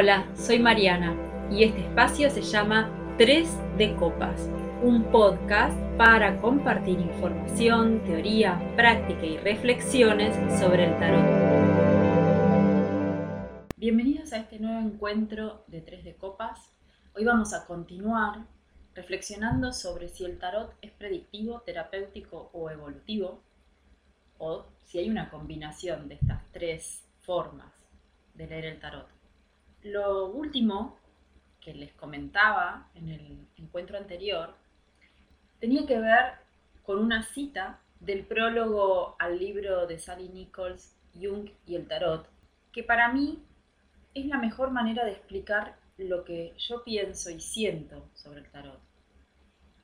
Hola, soy Mariana y este espacio se llama 3 de Copas, un podcast para compartir información, teoría, práctica y reflexiones sobre el tarot. Bienvenidos a este nuevo encuentro de 3 de Copas. Hoy vamos a continuar reflexionando sobre si el tarot es predictivo, terapéutico o evolutivo, o si hay una combinación de estas tres formas de leer el tarot. Lo último que les comentaba en el encuentro anterior tenía que ver con una cita del prólogo al libro de Sally Nichols, Jung y el Tarot, que para mí es la mejor manera de explicar lo que yo pienso y siento sobre el tarot.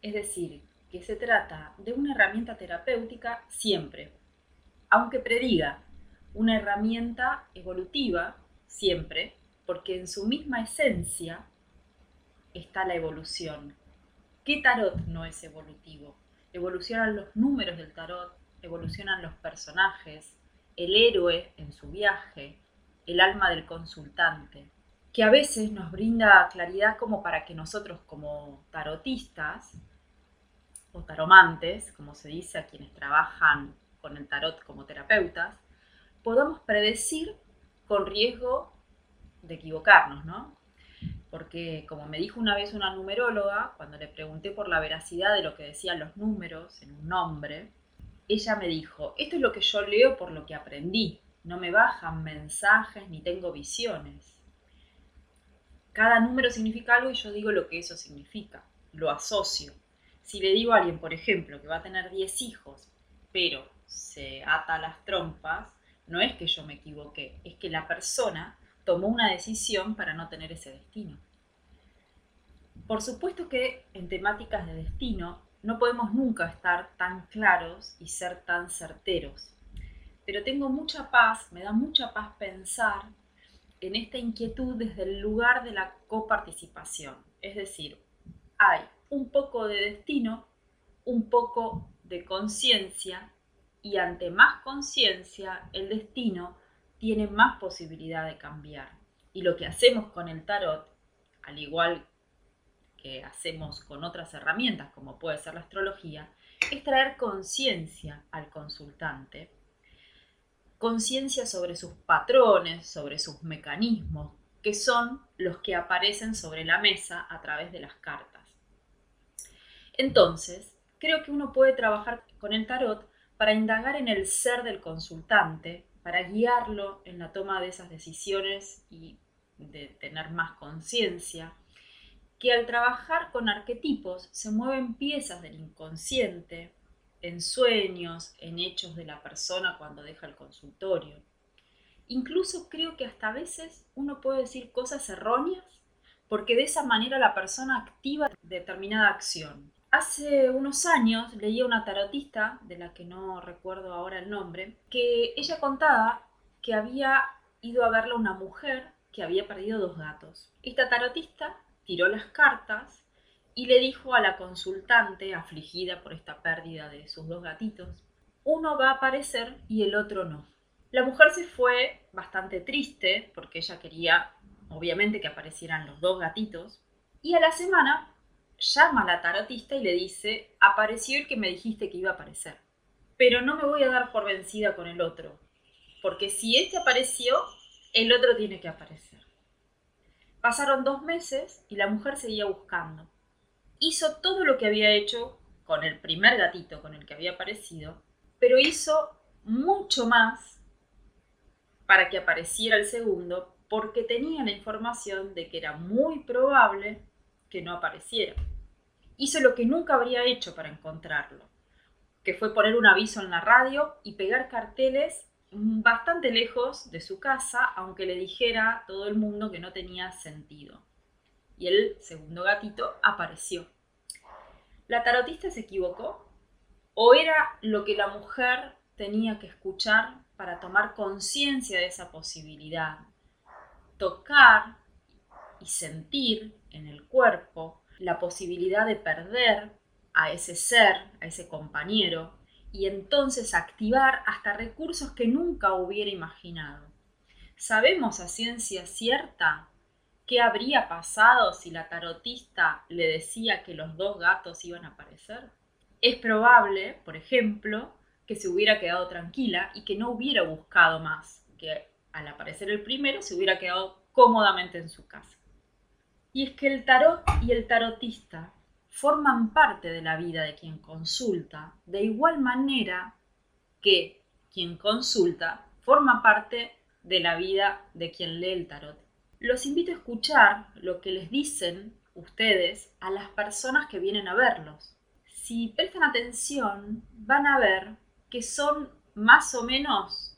Es decir, que se trata de una herramienta terapéutica siempre, aunque prediga una herramienta evolutiva siempre, porque en su misma esencia está la evolución. ¿Qué tarot no es evolutivo? Evolucionan los números del tarot, evolucionan los personajes, el héroe en su viaje, el alma del consultante, que a veces nos brinda claridad como para que nosotros como tarotistas o taromantes, como se dice a quienes trabajan con el tarot como terapeutas, podamos predecir con riesgo de equivocarnos, ¿no? Porque como me dijo una vez una numeróloga, cuando le pregunté por la veracidad de lo que decían los números en un nombre, ella me dijo, esto es lo que yo leo por lo que aprendí, no me bajan mensajes ni tengo visiones. Cada número significa algo y yo digo lo que eso significa, lo asocio. Si le digo a alguien, por ejemplo, que va a tener 10 hijos, pero se ata las trompas, no es que yo me equivoqué, es que la persona tomó una decisión para no tener ese destino. Por supuesto que en temáticas de destino no podemos nunca estar tan claros y ser tan certeros, pero tengo mucha paz, me da mucha paz pensar en esta inquietud desde el lugar de la coparticipación, es decir, hay un poco de destino, un poco de conciencia y ante más conciencia el destino tiene más posibilidad de cambiar. Y lo que hacemos con el tarot, al igual que hacemos con otras herramientas como puede ser la astrología, es traer conciencia al consultante, conciencia sobre sus patrones, sobre sus mecanismos, que son los que aparecen sobre la mesa a través de las cartas. Entonces, creo que uno puede trabajar con el tarot para indagar en el ser del consultante, para guiarlo en la toma de esas decisiones y de tener más conciencia, que al trabajar con arquetipos se mueven piezas del inconsciente, en sueños, en hechos de la persona cuando deja el consultorio. Incluso creo que hasta a veces uno puede decir cosas erróneas porque de esa manera la persona activa determinada acción. Hace unos años leía una tarotista, de la que no recuerdo ahora el nombre, que ella contaba que había ido a verla una mujer que había perdido dos gatos. Esta tarotista tiró las cartas y le dijo a la consultante, afligida por esta pérdida de sus dos gatitos, uno va a aparecer y el otro no. La mujer se fue bastante triste porque ella quería, obviamente, que aparecieran los dos gatitos. Y a la semana llama a la tarotista y le dice, apareció el que me dijiste que iba a aparecer. Pero no me voy a dar por vencida con el otro, porque si este apareció, el otro tiene que aparecer. Pasaron dos meses y la mujer seguía buscando. Hizo todo lo que había hecho con el primer gatito con el que había aparecido, pero hizo mucho más para que apareciera el segundo, porque tenía la información de que era muy probable que no apareciera. Hizo lo que nunca habría hecho para encontrarlo, que fue poner un aviso en la radio y pegar carteles bastante lejos de su casa, aunque le dijera todo el mundo que no tenía sentido. Y el segundo gatito apareció. ¿La tarotista se equivocó? ¿O era lo que la mujer tenía que escuchar para tomar conciencia de esa posibilidad? Tocar sentir en el cuerpo la posibilidad de perder a ese ser, a ese compañero, y entonces activar hasta recursos que nunca hubiera imaginado. Sabemos a ciencia cierta qué habría pasado si la tarotista le decía que los dos gatos iban a aparecer. Es probable, por ejemplo, que se hubiera quedado tranquila y que no hubiera buscado más, que al aparecer el primero se hubiera quedado cómodamente en su casa. Y es que el tarot y el tarotista forman parte de la vida de quien consulta, de igual manera que quien consulta forma parte de la vida de quien lee el tarot. Los invito a escuchar lo que les dicen ustedes a las personas que vienen a verlos. Si prestan atención, van a ver que son más o menos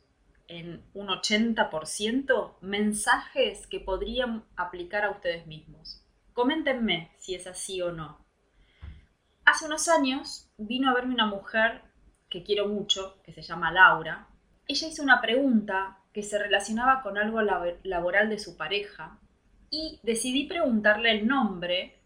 en un 80% mensajes que podrían aplicar a ustedes mismos. Coméntenme si es así o no. Hace unos años vino a verme una mujer que quiero mucho, que se llama Laura. Ella hizo una pregunta que se relacionaba con algo laboral de su pareja y decidí preguntarle el nombre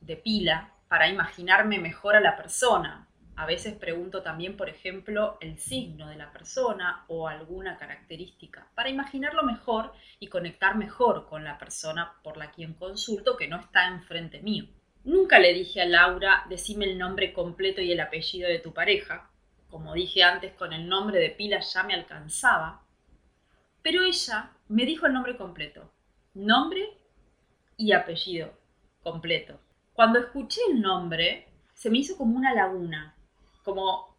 de pila para imaginarme mejor a la persona. A veces pregunto también, por ejemplo, el signo de la persona o alguna característica para imaginarlo mejor y conectar mejor con la persona por la quien consulto que no está enfrente mío. Nunca le dije a Laura, decime el nombre completo y el apellido de tu pareja. Como dije antes, con el nombre de pila ya me alcanzaba. Pero ella me dijo el nombre completo. Nombre y apellido completo. Cuando escuché el nombre, se me hizo como una laguna. Como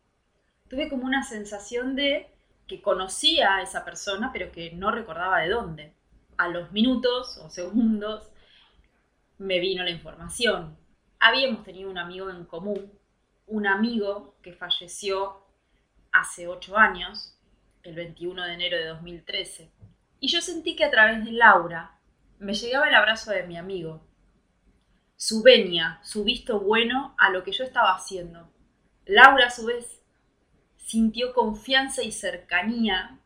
tuve como una sensación de que conocía a esa persona, pero que no recordaba de dónde. A los minutos o segundos me vino la información. Habíamos tenido un amigo en común, un amigo que falleció hace ocho años, el 21 de enero de 2013, y yo sentí que a través de Laura me llegaba el abrazo de mi amigo, su venia, su visto bueno a lo que yo estaba haciendo. Laura, a su vez, sintió confianza y cercanía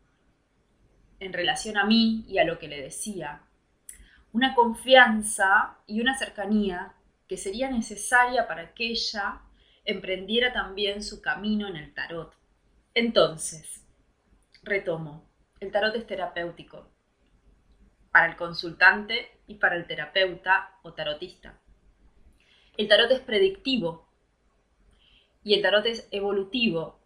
en relación a mí y a lo que le decía una confianza y una cercanía que sería necesaria para que ella emprendiera también su camino en el tarot. Entonces, retomo, el tarot es terapéutico para el consultante y para el terapeuta o tarotista. El tarot es predictivo y el tarot es evolutivo.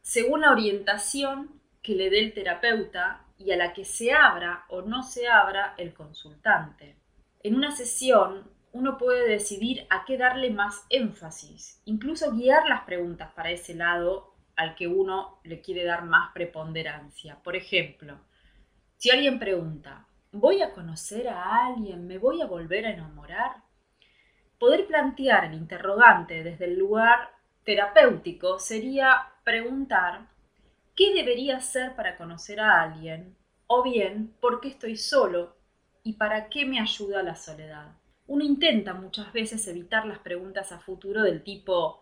Según la orientación que le dé el terapeuta y a la que se abra o no se abra el consultante. En una sesión uno puede decidir a qué darle más énfasis, incluso guiar las preguntas para ese lado al que uno le quiere dar más preponderancia. Por ejemplo, si alguien pregunta, ¿voy a conocer a alguien? ¿Me voy a volver a enamorar? Poder plantear el interrogante desde el lugar terapéutico sería preguntar ¿Qué debería hacer para conocer a alguien? O bien, ¿por qué estoy solo? ¿Y para qué me ayuda la soledad? Uno intenta muchas veces evitar las preguntas a futuro del tipo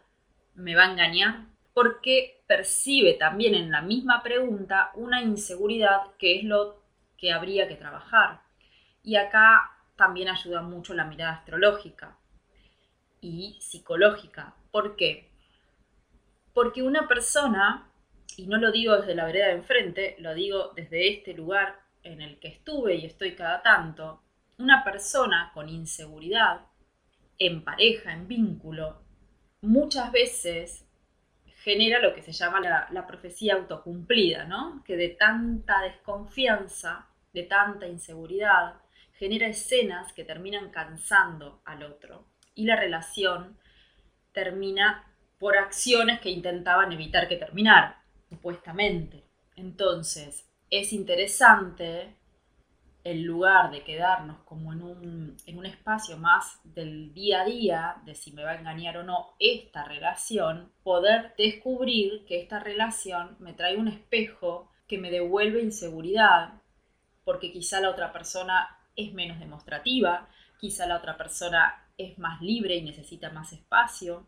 ¿me va a engañar? Porque percibe también en la misma pregunta una inseguridad que es lo que habría que trabajar. Y acá también ayuda mucho la mirada astrológica y psicológica. ¿Por qué? Porque una persona y no lo digo desde la vereda de enfrente, lo digo desde este lugar en el que estuve y estoy cada tanto, una persona con inseguridad, en pareja, en vínculo, muchas veces genera lo que se llama la, la, profecía autocumplida, ¿no? Que de tanta desconfianza, de tanta inseguridad, genera escenas que terminan cansando al otro y la relación termina por acciones que intentaban evitar que terminara supuestamente. Entonces, es interesante el lugar de quedarnos como en un, en un espacio más del día a día, de si me va a engañar o no esta relación, poder descubrir que esta relación me trae un espejo que me devuelve inseguridad, porque quizá la otra persona es menos demostrativa, quizá la otra persona es más libre y necesita más espacio.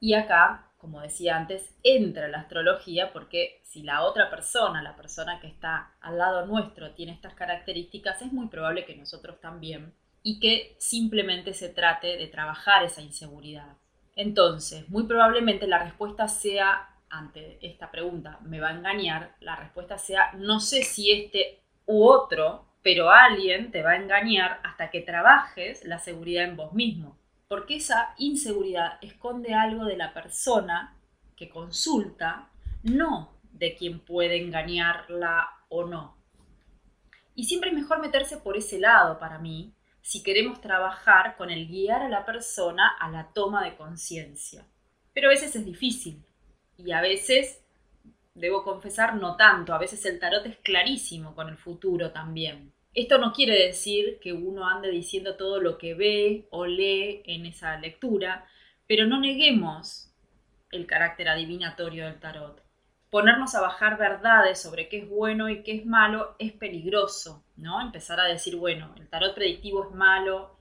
Y acá como decía antes, entra la astrología porque si la otra persona, la persona que está al lado nuestro, tiene estas características, es muy probable que nosotros también y que simplemente se trate de trabajar esa inseguridad. Entonces, muy probablemente la respuesta sea, ante esta pregunta, ¿me va a engañar? La respuesta sea, no sé si este u otro pero alguien te va a engañar hasta que trabajes la seguridad en vos mismo, porque esa inseguridad esconde algo de la persona que consulta, no de quien puede engañarla o no. Y siempre es mejor meterse por ese lado para mí, si queremos trabajar con el guiar a la persona a la toma de conciencia. Pero a veces es difícil y a veces, debo confesar, no tanto. A veces el tarot es clarísimo con el futuro también. Esto no quiere decir que uno ande diciendo todo lo que ve o lee en esa lectura, pero no neguemos el carácter adivinatorio del tarot. Ponernos a bajar verdades sobre qué es bueno y qué es malo es peligroso, ¿no? Empezar a decir, bueno, el tarot predictivo es malo,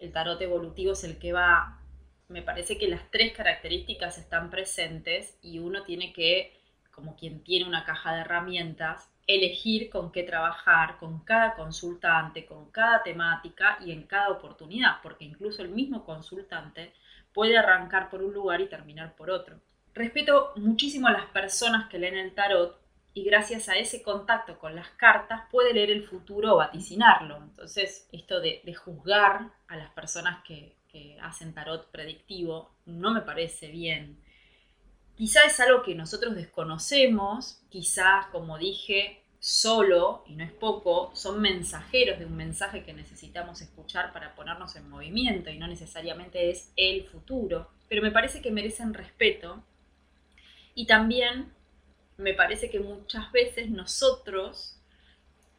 el tarot evolutivo es el que va. Me parece que las tres características están presentes y uno tiene que, como quien tiene una caja de herramientas, elegir con qué trabajar con cada consultante, con cada temática y en cada oportunidad, porque incluso el mismo consultante puede arrancar por un lugar y terminar por otro. Respeto muchísimo a las personas que leen el tarot y gracias a ese contacto con las cartas puede leer el futuro o vaticinarlo. Entonces, esto de, juzgar a las personas que, que hacen tarot predictivo no me parece bien. Quizá es algo que nosotros desconocemos, quizás, como dije, solo, y no es poco, son mensajeros de un mensaje que necesitamos escuchar para ponernos en movimiento y no necesariamente es el futuro, pero me parece que merecen respeto y también me parece que muchas veces nosotros,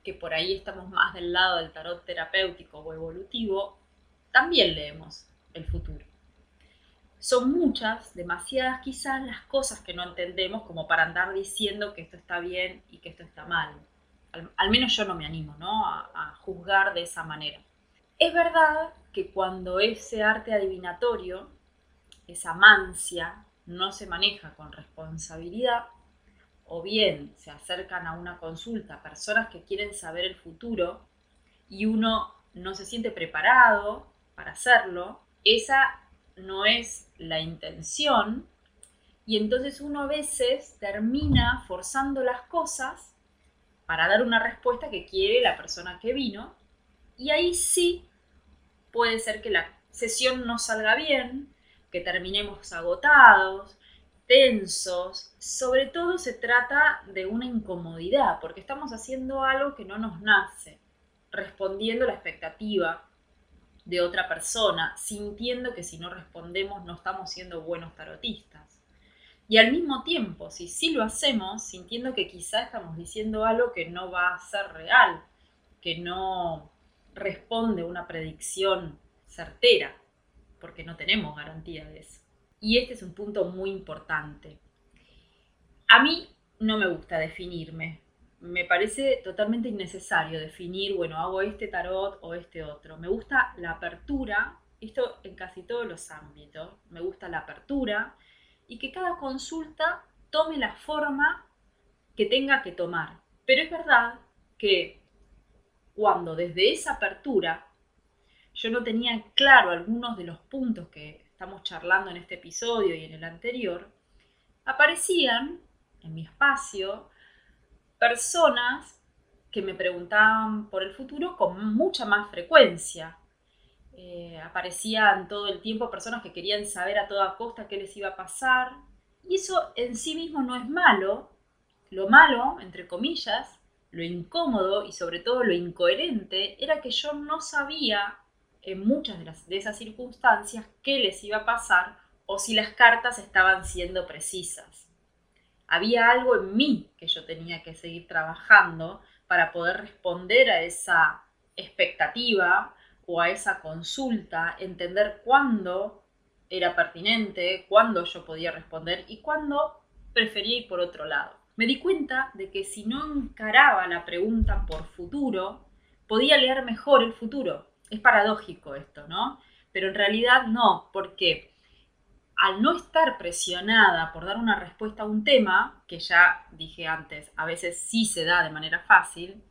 que por ahí estamos más del lado del tarot terapéutico o evolutivo, también leemos el futuro son muchas, demasiadas quizás, las cosas que no entendemos como para andar diciendo que esto está bien y que esto está mal. Al, menos yo no me animo ¿no? A, a juzgar de esa manera. Es verdad que cuando ese arte adivinatorio, esa mancia, no se maneja con responsabilidad, o bien se acercan a una consulta personas que quieren saber el futuro y uno no se siente preparado para hacerlo, esa no es la intención y entonces uno a veces termina forzando las cosas para dar una respuesta que quiere la persona que vino y ahí sí puede ser que la sesión no salga bien, que terminemos agotados, tensos, sobre todo se trata de una incomodidad, porque estamos haciendo algo que no nos nace, respondiendo a la expectativa de otra persona, sintiendo que si no respondemos no estamos siendo buenos tarotistas. Y al mismo tiempo, si sí lo hacemos, sintiendo que quizá estamos diciendo algo que no va a ser real, que no responde a una predicción certera, porque no tenemos garantía de eso. Y este es un punto muy importante. A mí no me gusta definirme, me parece totalmente innecesario definir, bueno, hago este tarot o este otro. Me gusta la apertura, esto en casi todos los ámbitos, me gusta la apertura y que cada consulta tome la forma que tenga que tomar. Pero es verdad que cuando desde esa apertura yo no tenía claro algunos de los puntos que estamos charlando en este episodio y en el anterior, aparecían en mi espacio personas que me preguntaban por el futuro con mucha más frecuencia. Eh, aparecían todo el tiempo personas que querían saber a toda costa qué les iba a pasar. Y eso en sí mismo no es malo. Lo malo, entre comillas, lo incómodo y sobre todo lo incoherente era que yo no sabía en muchas de, de esas circunstancias qué les iba a pasar o si las cartas estaban siendo precisas había algo en mí que yo tenía que seguir trabajando para poder responder a esa expectativa o a esa consulta, entender cuándo era pertinente, cuándo yo podía responder y cuándo prefería ir por otro lado. Me di cuenta de que si no encaraba la pregunta por futuro, podía leer mejor el futuro. Es paradójico esto, ¿no? Pero en realidad no, porque al no estar presionada por dar una respuesta a un tema, que ya dije antes, a veces sí se da de manera fácil,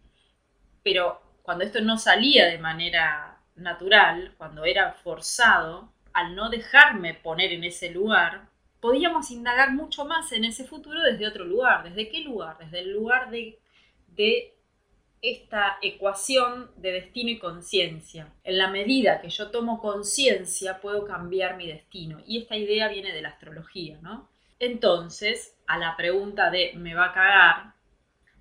pero cuando esto no salía de manera natural, cuando era forzado, al no dejarme poner en ese lugar, podíamos indagar mucho más en ese futuro desde otro lugar. ¿Desde qué lugar? Desde el lugar de, de esta ecuación de destino y conciencia. En la medida que yo tomo conciencia, puedo cambiar mi destino. Y esta idea viene de la astrología, ¿no? Entonces, a la pregunta de ¿me va a cagar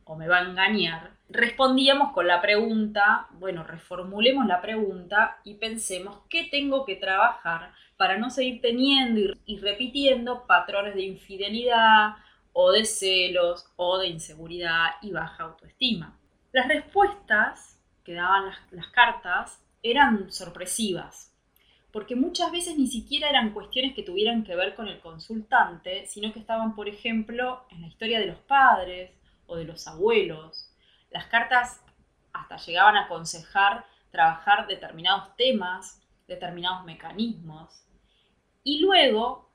o me va a engañar? Respondíamos con la pregunta, bueno, reformulemos la pregunta y pensemos qué tengo que trabajar para no seguir teniendo y, repitiendo patrones de infidelidad o de celos o de inseguridad y baja autoestima. Las respuestas que daban las, cartas eran sorpresivas, porque muchas veces ni siquiera eran cuestiones que tuvieran que ver con el consultante, sino que estaban, por ejemplo, en la historia de los padres o de los abuelos. Las cartas hasta llegaban a aconsejar trabajar determinados temas, determinados mecanismos, y luego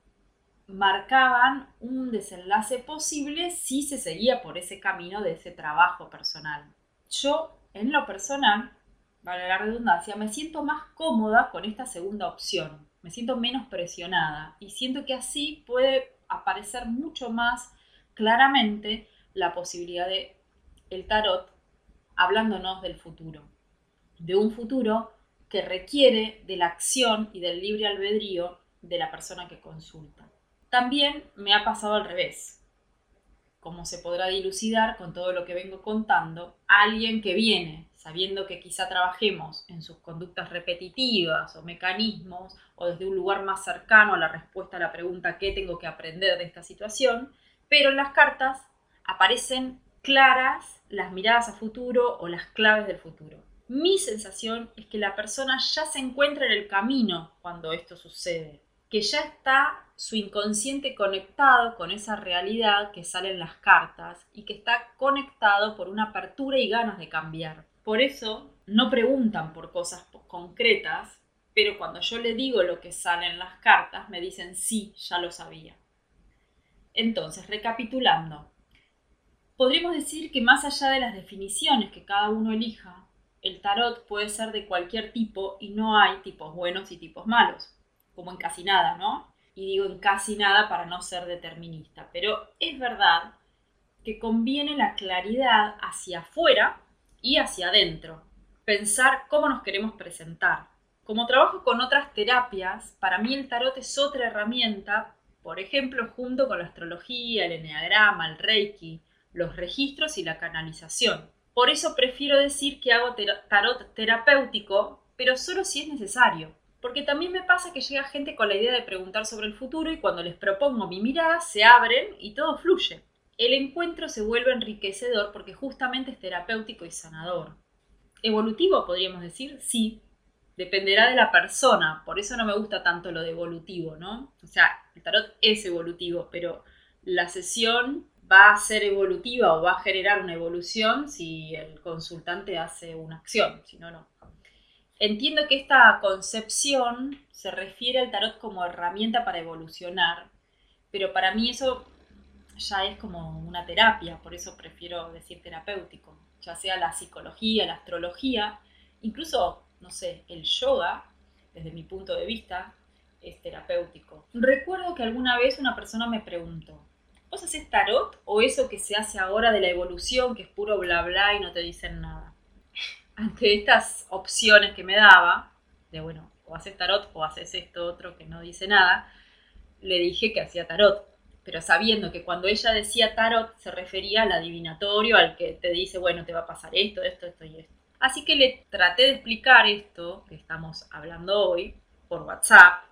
marcaban un desenlace posible si se seguía por ese camino de ese trabajo personal. Yo, en lo personal, vale la redundancia, me siento más cómoda con esta segunda opción, me siento menos presionada y siento que así puede aparecer mucho más claramente la posibilidad de el tarot hablándonos del futuro, de un futuro que requiere de la acción y del libre albedrío de la persona que consulta. También me ha pasado al revés. Como se podrá dilucidar con todo lo que vengo contando, alguien que viene sabiendo que quizá trabajemos en sus conductas repetitivas o mecanismos o desde un lugar más cercano a la respuesta a la pregunta ¿qué tengo que aprender de esta situación? Pero en las cartas aparecen claras las miradas a futuro o las claves del futuro. Mi sensación es que la persona ya se encuentra en el camino cuando esto sucede que ya está su inconsciente conectado con esa realidad que sale en las cartas y que está conectado por una apertura y ganas de cambiar. Por eso no preguntan por cosas concretas, pero cuando yo le digo lo que sale en las cartas, me dicen sí, ya lo sabía. Entonces, recapitulando, podríamos decir que más allá de las definiciones que cada uno elija, el tarot puede ser de cualquier tipo y no hay tipos buenos y tipos malos como en casi nada, ¿no? Y digo en casi nada para no ser determinista, pero es verdad que conviene la claridad hacia afuera y hacia adentro, pensar cómo nos queremos presentar. Como trabajo con otras terapias, para mí el tarot es otra herramienta, por ejemplo, junto con la astrología, el enneagrama, el reiki, los registros y la canalización. Por eso prefiero decir que hago tarot terapéutico, pero solo si es necesario. Porque también me pasa que llega gente con la idea de preguntar sobre el futuro y cuando les propongo mi mirada se abren y todo fluye. El encuentro se vuelve enriquecedor porque justamente es terapéutico y sanador. ¿Evolutivo podríamos decir? Sí. Dependerá de la persona, por eso no me gusta tanto lo de evolutivo, ¿no? O sea, el tarot es evolutivo, pero la sesión va a ser evolutiva o va a generar una evolución si el consultante hace una acción, si no, no. Entiendo que esta concepción se refiere al tarot como herramienta para evolucionar, pero para mí eso ya es como una terapia, por eso prefiero decir terapéutico, ya sea la psicología, la astrología, incluso, no sé, el yoga, desde mi punto de vista, es terapéutico. Recuerdo que alguna vez una persona me preguntó, ¿vos haces tarot o eso que se hace ahora de la evolución, que es puro bla bla y no te dicen nada? Ante estas opciones que me daba, de bueno, o haces tarot o haces esto otro que no dice nada, le dije que hacía tarot. Pero sabiendo que cuando ella decía tarot se refería al adivinatorio, al que te dice, bueno, te va a pasar esto, esto, esto y esto. Así que le traté de explicar esto que estamos hablando hoy por WhatsApp.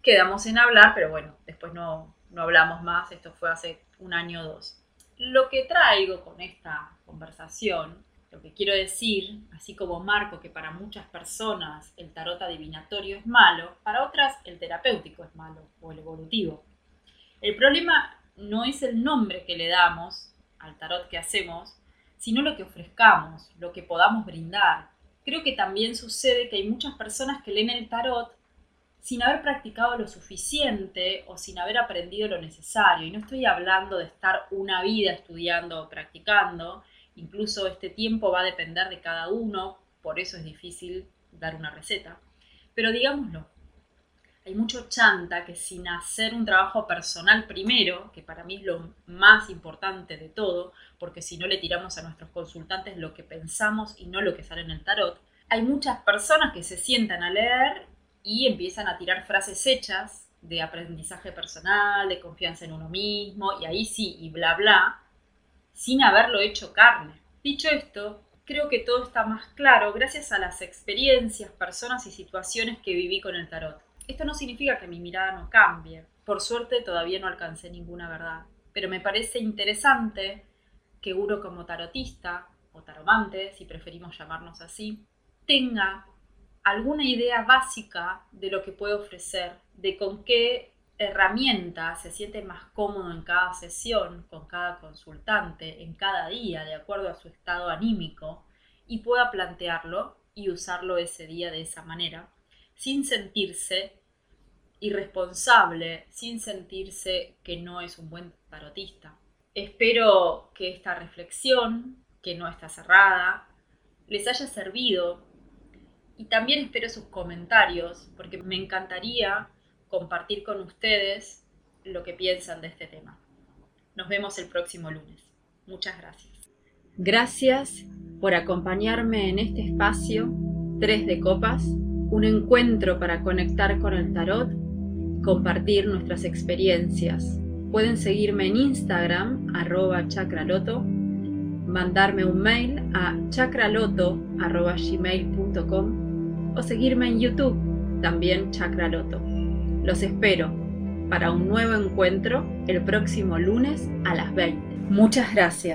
Quedamos en hablar, pero bueno, después no, no hablamos más. Esto fue hace un año o dos. Lo que traigo con esta conversación lo que quiero decir, así como marco que para muchas personas el tarot adivinatorio es malo, para otras el terapéutico es malo o el evolutivo. El problema no es el nombre que le damos al tarot que hacemos, sino lo que ofrezcamos, lo que podamos brindar. Creo que también sucede que hay muchas personas que leen el tarot sin haber practicado lo suficiente o sin haber aprendido lo necesario. Y no estoy hablando de estar una vida estudiando o practicando, Incluso este tiempo va a depender de cada uno, por eso es difícil dar una receta. Pero digámoslo, hay mucho chanta que sin hacer un trabajo personal primero, que para mí es lo más importante de todo, porque si no le tiramos a nuestros consultantes lo que pensamos y no lo que sale en el tarot, hay muchas personas que se sientan a leer y empiezan a tirar frases hechas de aprendizaje personal, de confianza en uno mismo, y ahí sí, y bla, bla, sin haberlo hecho carne. Dicho esto, creo que todo está más claro gracias a las experiencias, personas y situaciones que viví con el tarot. Esto no significa que mi mirada no cambie. Por suerte todavía no alcancé ninguna verdad. Pero me parece interesante que uno como tarotista, o taromante, si preferimos llamarnos así, tenga alguna idea básica de lo que puede ofrecer, de con qué herramienta se siente más cómodo en cada sesión, con cada consultante, en cada día, de acuerdo a su estado anímico, y pueda plantearlo y usarlo ese día de esa manera, sin sentirse irresponsable, sin sentirse que no es un buen tarotista. Espero que esta reflexión, que no está cerrada, les haya servido y también espero sus comentarios, porque me encantaría compartir con ustedes lo que piensan de este tema. Nos vemos el próximo lunes. Muchas gracias. Gracias por acompañarme en este espacio 3 de copas, un encuentro para conectar con el tarot compartir nuestras experiencias. Pueden seguirme en Instagram, arroba chacraloto, mandarme un mail a chacraloto.gmail.com o seguirme en YouTube, también Chakra Loto. Los espero para un nuevo encuentro el próximo lunes a las 20. Muchas gracias.